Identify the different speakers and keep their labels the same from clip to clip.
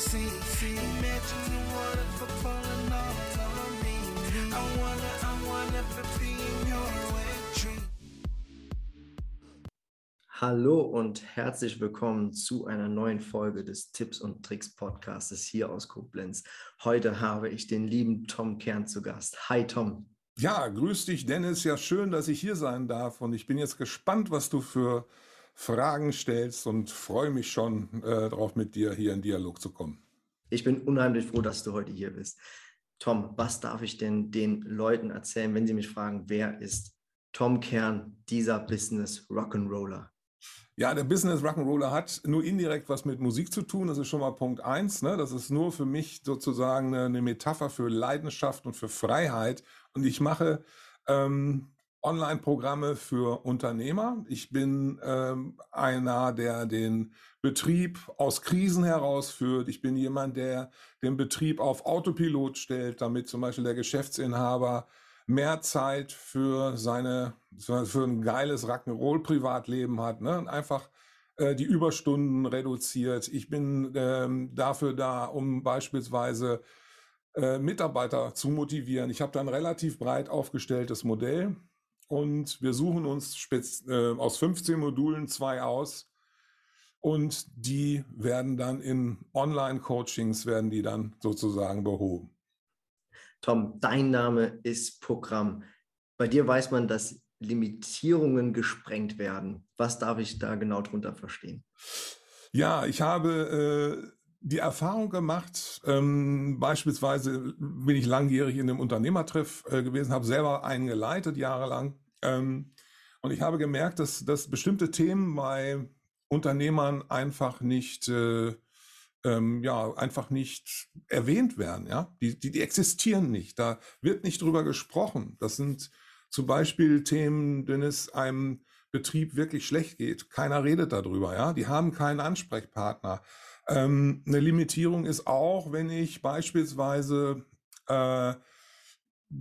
Speaker 1: Fantasy. Imagine you wanna falling all on me. I wanna, I wanna be in your wet.
Speaker 2: Hallo und herzlich willkommen zu einer neuen Folge des Tipps und Tricks Podcasts hier aus Koblenz. Heute habe ich den lieben Tom Kern zu Gast. Hi Tom.
Speaker 3: Ja, grüß dich, Dennis. Ja, schön, dass ich hier sein darf. Und ich bin jetzt gespannt, was du für Fragen stellst und freue mich schon äh, darauf, mit dir hier in Dialog zu kommen.
Speaker 2: Ich bin unheimlich froh, dass du heute hier bist. Tom, was darf ich denn den Leuten erzählen, wenn sie mich fragen, wer ist Tom Kern, dieser Business Rock'n'Roller?
Speaker 3: Ja, der Business Rock'n'Roller hat nur indirekt was mit Musik zu tun. Das ist schon mal Punkt eins. Ne? Das ist nur für mich sozusagen eine, Metapher für Leidenschaft und für Freiheit. Und ich mache ähm, Online-Programme für Unternehmer. Ich bin ähm, einer, der den Betrieb aus Krisen herausführt. Ich bin jemand, der den Betrieb auf Autopilot stellt, damit zum Beispiel der Geschäftsinhaber mehr Zeit für seine für ein geiles Rock'n'Roll-Privatleben hat, ne? Und einfach äh, die Überstunden reduziert. Ich bin ähm, dafür da, um beispielsweise äh, Mitarbeiter zu motivieren. Ich habe da ein relativ breit aufgestelltes Modell und wir suchen uns äh, aus 15 Modulen zwei aus und die werden dann in Online-Coachings werden die dann sozusagen behoben.
Speaker 2: Tom, dein Name ist Programm. Bei dir weiß man, dass Limitierungen gesprengt werden. Was darf ich da genau drunter verstehen?
Speaker 3: Ja, ich habe äh, die Erfahrung gemacht, ähm, beispielsweise bin ich langjährig in einem Unternehmertreff äh, gewesen, habe selber einen geleitet jahrelang. Ähm, und ich habe gemerkt, dass, dass bestimmte Themen bei Unternehmern einfach nicht, äh, ähm, ja, einfach nicht erwähnt werden. Ja, die, die, die existieren nicht. Da wird nicht drüber gesprochen. Das sind zum Beispiel Themen, wenn es einem Betrieb wirklich schlecht geht. Keiner redet darüber, ja. Die haben keinen Ansprechpartner. Ähm, eine Limitierung ist auch, wenn ich beispielsweise äh,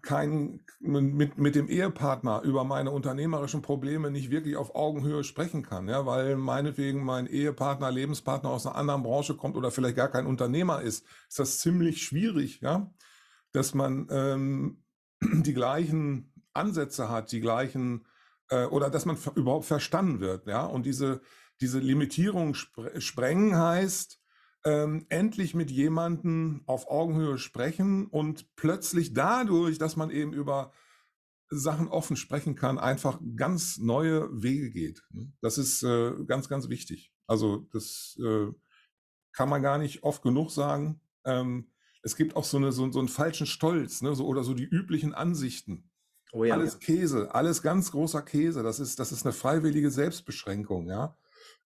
Speaker 3: kein, mit, mit dem Ehepartner über meine unternehmerischen Probleme nicht wirklich auf Augenhöhe sprechen kann, ja, weil meinetwegen mein Ehepartner, Lebenspartner aus einer anderen Branche kommt oder vielleicht gar kein Unternehmer ist, ist das ziemlich schwierig, ja, dass man ähm, die gleichen Ansätze hat, die gleichen, äh, oder dass man überhaupt verstanden wird, ja. Und diese, diese Limitierung spre sprengen heißt, ähm, endlich mit jemandem auf Augenhöhe sprechen und plötzlich dadurch, dass man eben über Sachen offen sprechen kann, einfach ganz neue Wege geht. Ne? Das ist äh, ganz, ganz wichtig. Also das äh, kann man gar nicht oft genug sagen. Ähm, es gibt auch so, eine, so, so einen falschen Stolz ne? so, oder so die üblichen Ansichten. Oh ja. Alles Käse, alles ganz großer Käse. Das ist, das ist eine freiwillige Selbstbeschränkung, ja.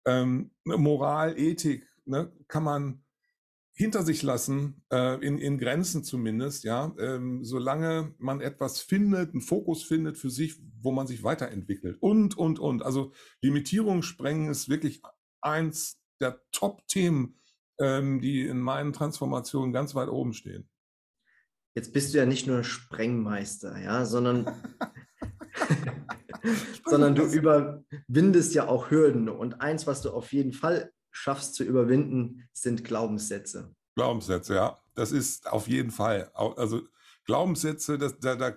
Speaker 3: Ähm, Moral, Ethik, ne, kann man hinter sich lassen, äh, in, in Grenzen zumindest, ja, ähm, solange man etwas findet, einen Fokus findet für sich, wo man sich weiterentwickelt. Und, und, und. Also Limitierung sprengen ist wirklich eins der Top-Themen, ähm, die in meinen Transformationen ganz weit oben stehen.
Speaker 2: Jetzt bist du ja nicht nur Sprengmeister, ja, sondern, sondern du überwindest ja auch Hürden. Und eins, was du auf jeden Fall schaffst zu überwinden, sind Glaubenssätze.
Speaker 3: Glaubenssätze, ja. Das ist auf jeden Fall. Also Glaubenssätze, das, da, da,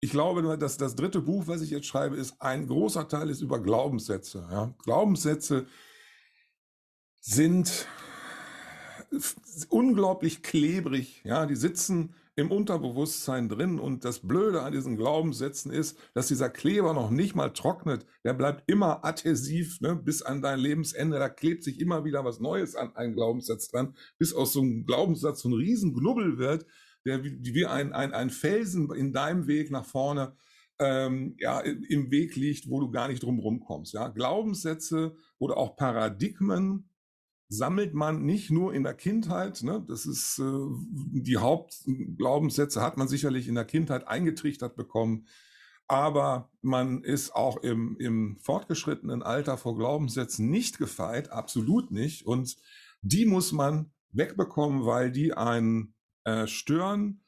Speaker 3: ich glaube, dass das dritte Buch, was ich jetzt schreibe, ist ein großer Teil ist über Glaubenssätze. Ja. Glaubenssätze sind unglaublich klebrig, ja, die sitzen im Unterbewusstsein drin und das Blöde an diesen Glaubenssätzen ist, dass dieser Kleber noch nicht mal trocknet, der bleibt immer adhesiv, ne, bis an dein Lebensende, da klebt sich immer wieder was Neues an einen Glaubenssatz dran, bis aus so einem Glaubenssatz so ein Riesenknubbel wird, der wie, wie ein, ein, ein Felsen in deinem Weg nach vorne ähm, ja, im Weg liegt, wo du gar nicht drum rumkommst. Ja? Glaubenssätze oder auch Paradigmen, sammelt man nicht nur in der Kindheit, ne, das ist äh, die Hauptglaubenssätze hat man sicherlich in der Kindheit eingetrichtert bekommen, aber man ist auch im, im fortgeschrittenen Alter vor Glaubenssätzen nicht gefeit, absolut nicht. Und die muss man wegbekommen, weil die einen äh, stören,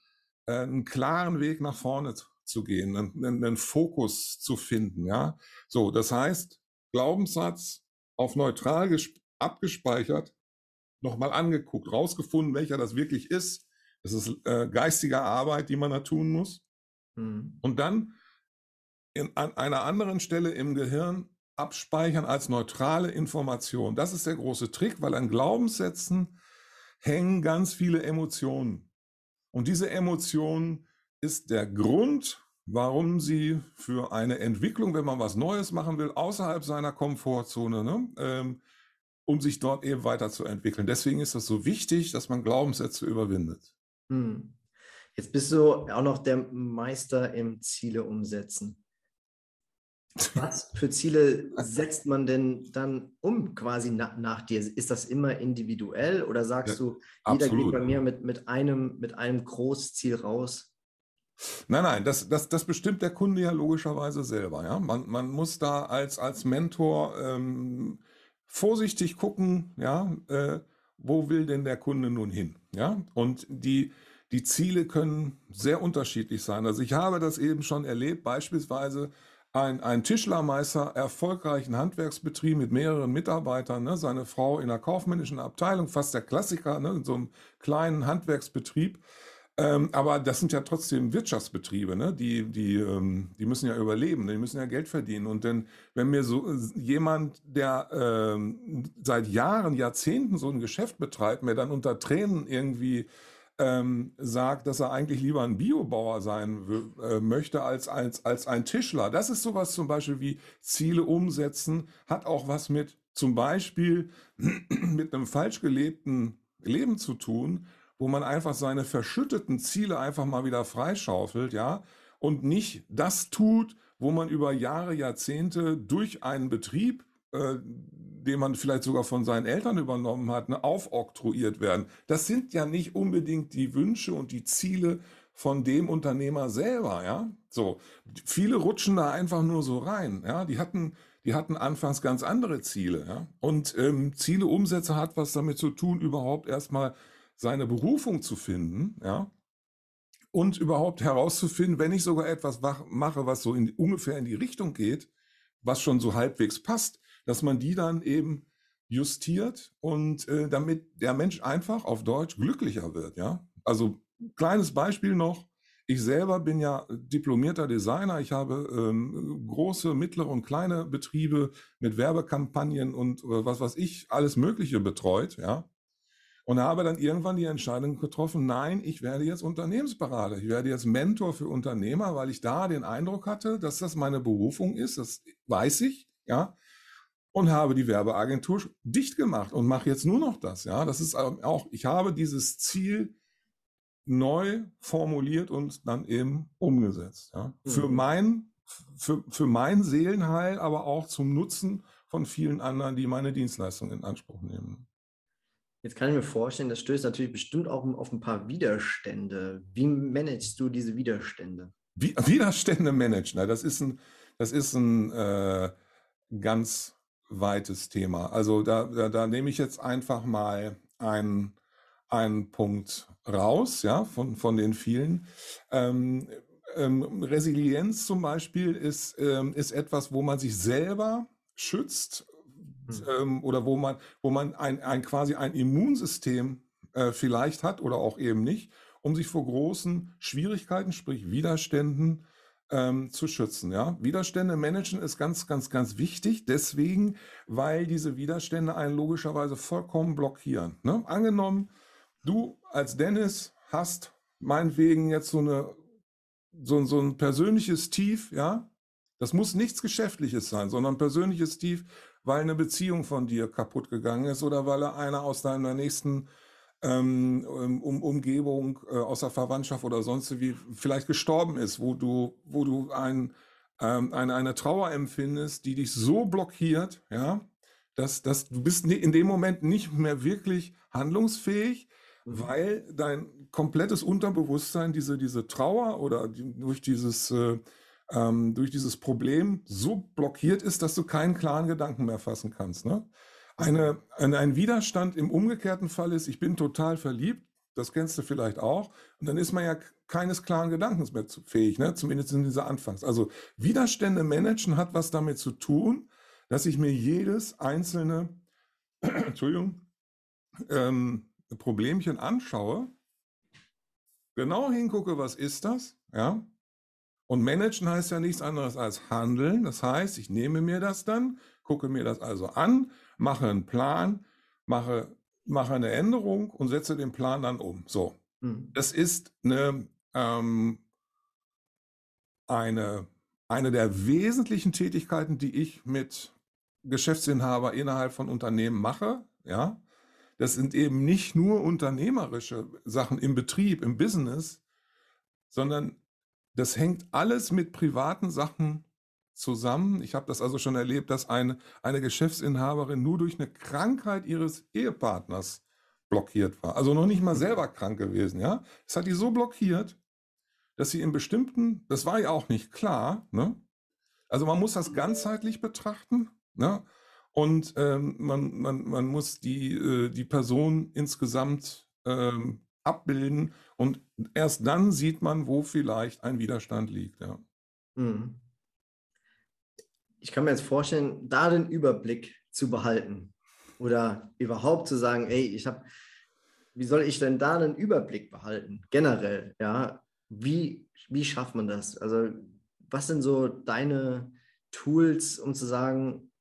Speaker 3: äh, einen klaren Weg nach vorne zu gehen, einen, einen Fokus zu finden. Ja, so, das heißt, Glaubenssatz auf neutral abgespeichert, nochmal angeguckt, rausgefunden, welcher das wirklich ist. Das ist äh, geistige Arbeit, die man da tun muss. Mhm. Und dann in, an einer anderen Stelle im Gehirn abspeichern als neutrale Information. Das ist der große Trick, weil an Glaubenssätzen hängen ganz viele Emotionen. Und diese Emotion ist der Grund, warum sie für eine Entwicklung, wenn man was Neues machen will, außerhalb seiner Komfortzone, ne, ähm, um sich dort eben weiterzuentwickeln. Deswegen ist es so wichtig, dass man Glaubenssätze überwindet. Hm.
Speaker 2: Jetzt bist du auch noch der Meister im Ziele umsetzen. Was für Ziele setzt man denn dann um quasi na, nach dir? Ist das immer individuell oder sagst ja, du, jeder absolut. geht bei mir mit, mit, einem, mit einem Großziel raus?
Speaker 3: Nein, nein, das, das, das bestimmt der Kunde ja logischerweise selber. Ja? Man, man muss da als, als Mentor ähm, vorsichtig gucken, ja, äh, wo will denn der Kunde nun hin? Ja? Und die, die Ziele können sehr unterschiedlich sein. Also ich habe das eben schon erlebt, beispielsweise ein, ein Tischlermeister, erfolgreichen Handwerksbetrieb mit mehreren Mitarbeitern, ne, seine Frau in einer kaufmännischen Abteilung, fast der Klassiker, ne, in so einem kleinen Handwerksbetrieb. Ähm, aber das sind ja trotzdem Wirtschaftsbetriebe, ne? die, die, ähm, die müssen ja überleben, die müssen ja Geld verdienen. Und denn, wenn mir so äh, jemand, der ähm, seit Jahren, Jahrzehnten so ein Geschäft betreibt, mir dann unter Tränen irgendwie ähm, sagt, dass er eigentlich lieber ein Biobauer sein äh, möchte als, als, als ein Tischler. Das ist sowas zum Beispiel wie Ziele umsetzen, hat auch was mit zum Beispiel mit einem falsch gelebten Leben zu tun, wo man einfach seine verschütteten Ziele einfach mal wieder freischaufelt, ja, und nicht das tut, wo man über Jahre, Jahrzehnte durch einen Betrieb äh, den man vielleicht sogar von seinen Eltern übernommen hat, ne, aufoktroyiert werden. Das sind ja nicht unbedingt die Wünsche und die Ziele von dem Unternehmer selber, ja. So, viele rutschen da einfach nur so rein, ja. Die hatten, die hatten anfangs ganz andere Ziele, ja. Und ähm, Ziele Umsätze hat was damit zu tun, überhaupt erstmal seine Berufung zu finden, ja. Und überhaupt herauszufinden, wenn ich sogar etwas mache, was so in, ungefähr in die Richtung geht, was schon so halbwegs passt, dass man die dann eben justiert und äh, damit der Mensch einfach auf Deutsch glücklicher wird, ja. Also kleines Beispiel noch. Ich selber bin ja diplomierter Designer. Ich habe ähm, große, mittlere und kleine Betriebe mit Werbekampagnen und äh, was was ich alles Mögliche betreut, ja. Und habe dann irgendwann die Entscheidung getroffen, nein, ich werde jetzt Unternehmensberater. Ich werde jetzt Mentor für Unternehmer, weil ich da den Eindruck hatte, dass das meine Berufung ist. Das weiß ich, ja und habe die Werbeagentur dicht gemacht und mache jetzt nur noch das. Ja, das ist auch, ich habe dieses Ziel neu formuliert und dann eben umgesetzt. Ja, mhm. für mein, für, für mein Seelenheil, aber auch zum Nutzen von vielen anderen, die meine Dienstleistung in Anspruch nehmen.
Speaker 2: Jetzt kann ich mir vorstellen, das stößt natürlich bestimmt auch auf ein paar Widerstände. Wie managst du diese Widerstände?
Speaker 3: Widerstände managen, das ist ein, das ist ein äh, ganz weites Thema. Also da, da, da nehme ich jetzt einfach mal einen, einen Punkt raus, ja, von, von den vielen. Ähm, ähm, Resilienz zum Beispiel ist, ähm, ist etwas, wo man sich selber schützt hm. oder wo man, wo man ein, ein quasi ein Immunsystem äh, vielleicht hat oder auch eben nicht, um sich vor großen Schwierigkeiten, sprich Widerständen ähm, zu schützen. Ja? Widerstände managen ist ganz, ganz, ganz wichtig. Deswegen, weil diese Widerstände einen logischerweise vollkommen blockieren. Ne? Angenommen, du als Dennis hast meinetwegen jetzt so eine so, so ein persönliches Tief, ja. Das muss nichts Geschäftliches sein, sondern persönliches Tief, weil eine Beziehung von dir kaputt gegangen ist oder weil einer aus deiner nächsten ähm, um, Umgebung äh, aus der Verwandtschaft oder sonst wie vielleicht gestorben ist, wo du, wo du ein, ähm, eine, eine Trauer empfindest, die dich so blockiert, ja, dass, dass du bist in dem Moment nicht mehr wirklich handlungsfähig,
Speaker 2: Mhm.
Speaker 3: weil dein komplettes Unterbewusstsein diese, diese Trauer oder die, durch dieses äh, ähm, durch dieses Problem so blockiert ist, dass du keinen klaren Gedanken mehr fassen kannst. Ne? Eine, ein, ein Widerstand im umgekehrten Fall ist, ich bin total verliebt, das kennst du vielleicht auch, und dann ist man ja keines klaren Gedankens mehr fähig, ne? zumindest in dieser Anfangs. Also Widerstände managen hat was damit zu tun, dass ich mir jedes einzelne, Entschuldigung, ähm, Problemchen anschaue, genau hingucke, was ist das, ja, und managen heißt ja nichts anderes als handeln. Das heißt, ich nehme mir das dann, gucke mir das also an, mache einen Plan, mache, mache eine Änderung und setze den Plan dann um. So,
Speaker 2: Mhm.
Speaker 3: das ist eine, ähm, eine, eine der wesentlichen Tätigkeiten, die ich mit Geschäftsinhaber innerhalb von Unternehmen mache. Ja, das sind eben nicht nur unternehmerische Sachen im Betrieb, im Business, sondern das hängt alles mit privaten Sachen zusammen. Ich habe das also schon erlebt, dass eine, eine Geschäftsinhaberin nur durch eine Krankheit ihres Ehepartners blockiert war. Also noch nicht mal selber krank gewesen, ja. Das hat die so blockiert, dass sie in bestimmten, das war ja auch nicht klar, ne? Also man muss das ganzheitlich betrachten, ne? Und ähm, man, man, man muss die, äh, die Person insgesamt ähm, abbilden und erst dann sieht man, wo vielleicht ein Widerstand liegt. Ja.
Speaker 2: Mhm. Ich kann mir jetzt vorstellen, da den Überblick zu behalten oder überhaupt zu sagen, ey, ich habe, wie soll ich denn da einen Überblick behalten, generell, ja? Wie, wie schafft man das? Also, was sind so deine Tools, um zu sagen,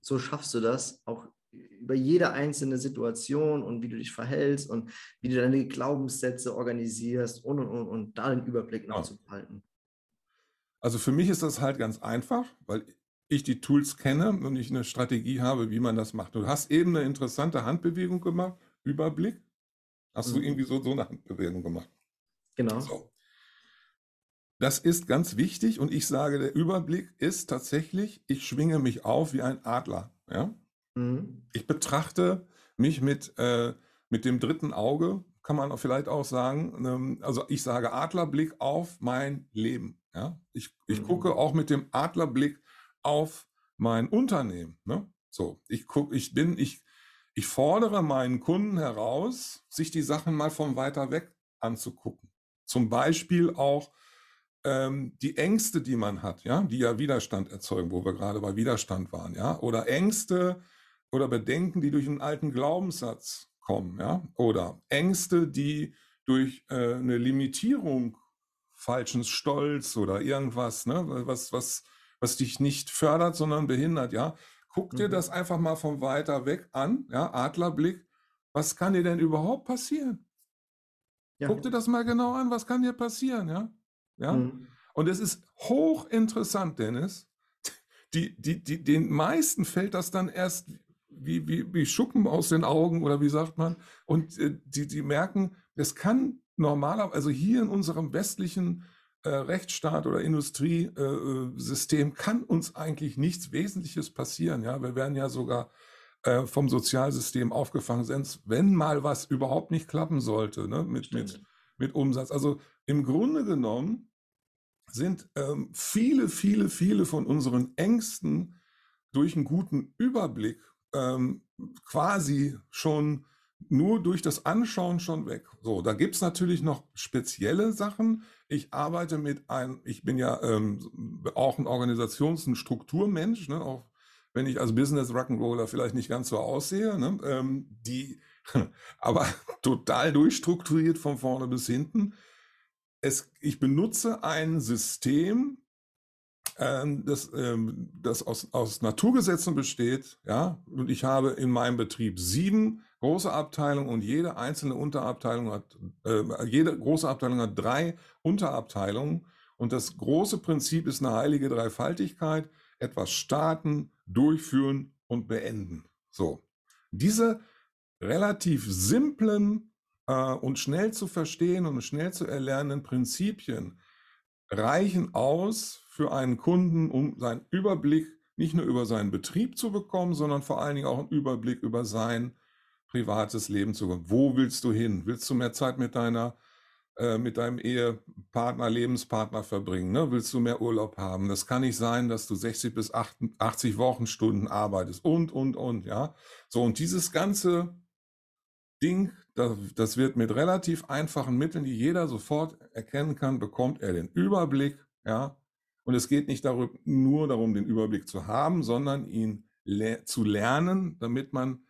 Speaker 2: so schaffst du das, auch über jede einzelne Situation und wie du dich verhältst und wie du deine Glaubenssätze organisierst und und und und da den Überblick noch
Speaker 3: Ja.
Speaker 2: zu behalten.
Speaker 3: Also für mich ist das halt ganz einfach, weil ich die Tools kenne und ich eine Strategie habe, wie man das macht. Du hast eben eine interessante Handbewegung gemacht, Überblick. Hast du
Speaker 2: Mhm.
Speaker 3: irgendwie so, so eine Handbewegung gemacht?
Speaker 2: Genau.
Speaker 3: So. Das ist ganz wichtig und ich sage, der Überblick ist tatsächlich, ich schwinge mich auf wie ein Adler. Ja?
Speaker 2: Mhm.
Speaker 3: Ich betrachte mich mit, äh, mit dem dritten Auge, kann man auch vielleicht auch sagen. Ähm, also ich sage Adlerblick auf mein Leben. Ja? Ich, ich
Speaker 2: Mhm.
Speaker 3: gucke auch mit dem Adlerblick auf mein Unternehmen. Ne? So, ich gucke, ich bin, ich, ich fordere meinen Kunden heraus, sich die Sachen mal von weiter weg anzugucken. Zum Beispiel auch ähm, die Ängste, die man hat, ja, die ja Widerstand erzeugen, wo wir gerade bei Widerstand waren, ja, oder Ängste oder Bedenken, die durch einen alten Glaubenssatz kommen, ja, oder Ängste, die durch äh, eine Limitierung, falschen Stolz oder irgendwas, ne, was, was, was dich nicht fördert, sondern behindert, ja. Guck dir
Speaker 2: Mhm.
Speaker 3: das einfach mal von weiter weg an, ja, Adlerblick. Was kann dir denn überhaupt passieren?
Speaker 2: Ja.
Speaker 3: Guck dir das mal genau an, was kann dir passieren, ja? Ja?
Speaker 2: Mhm.
Speaker 3: Und es ist hochinteressant, Dennis. Die, die, die, den meisten fällt das dann erst wie, wie, wie Schuppen aus den Augen oder wie sagt man. Und äh, die, die merken, es kann normaler, also hier in unserem westlichen äh, Rechtsstaat oder Industriesystem äh, System kann uns eigentlich nichts Wesentliches passieren. Ja, wir werden ja sogar äh, vom Sozialsystem aufgefangen, selbst wenn mal was überhaupt nicht klappen sollte, ne, mit, mit, mit Umsatz. Also im Grunde genommen sind ähm, viele, viele, viele von unseren Ängsten durch einen guten Überblick ähm, quasi schon nur durch das Anschauen schon weg. So, da gibt's natürlich noch spezielle Sachen. Ich arbeite mit einem, ich bin ja ähm, auch ein Organisations- und Strukturmensch, ne, auch wenn ich als Business Rock'n'Roller vielleicht nicht ganz so aussehe, ne, ähm, die aber total durchstrukturiert von vorne bis hinten. Es, ich benutze ein System, ähm, das, ähm, das aus, aus Naturgesetzen besteht, ja, und ich habe in meinem Betrieb sieben große Abteilungen und jede einzelne Unterabteilung hat, äh, jede große Abteilung hat drei Unterabteilungen und das große Prinzip ist eine heilige Dreifaltigkeit, etwas starten, durchführen und beenden. So. Diese relativ simplen äh, und schnell zu verstehen und schnell zu erlernenden Prinzipien reichen aus für einen Kunden, um seinen Überblick nicht nur über seinen Betrieb zu bekommen, sondern vor allen Dingen auch einen Überblick über sein privates Leben zu bekommen. Wo willst du hin? Willst du mehr Zeit mit deiner äh, mit deinem Ehepartner, Lebenspartner verbringen? Ne? Willst du mehr Urlaub haben? Das kann nicht sein, dass du 60 bis 80 Wochenstunden arbeitest und, und, und, ja. So, und dieses ganze Ding, das, wird mit relativ einfachen Mitteln, die jeder sofort erkennen kann, bekommt er den Überblick, ja. Und es geht nicht darüber, nur darum, den Überblick zu haben, sondern ihn le zu lernen, damit man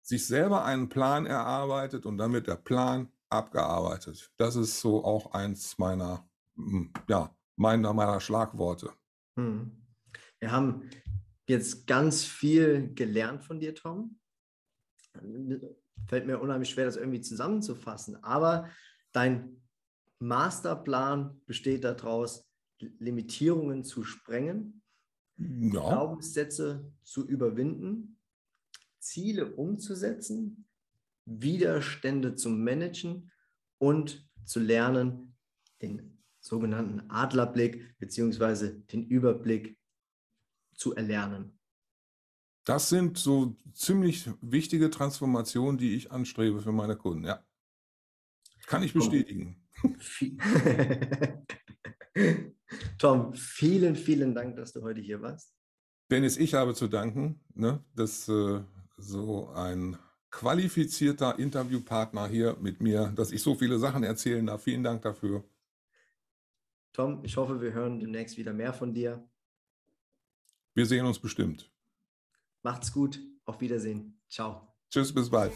Speaker 3: sich selber einen Plan erarbeitet und damit der Plan abgearbeitet. Das ist so auch eins meiner, hm, ja, meiner, meiner Schlagworte.
Speaker 2: Hm. Wir haben jetzt ganz viel gelernt von dir, Tom. Fällt mir unheimlich schwer, das irgendwie zusammenzufassen. Aber dein Masterplan besteht daraus, Limitierungen zu sprengen, ja. Glaubenssätze zu überwinden, Ziele umzusetzen, Widerstände zu managen und zu lernen, den sogenannten Adlerblick bzw. den Überblick zu erlernen.
Speaker 3: Das sind so ziemlich wichtige Transformationen, die ich anstrebe für meine Kunden, ja. Kann ich bestätigen.
Speaker 2: Tom, vielen, vielen Dank, dass du heute hier warst.
Speaker 3: Dennis, ich habe zu danken, ne, dass äh, so ein qualifizierter Interviewpartner hier mit mir, dass ich so viele Sachen erzählen darf. Vielen Dank dafür.
Speaker 2: Tom, ich hoffe, wir hören demnächst wieder mehr von dir.
Speaker 3: Wir sehen uns bestimmt.
Speaker 2: Macht's gut. Auf Wiedersehen. Ciao.
Speaker 3: Tschüss, bis bald.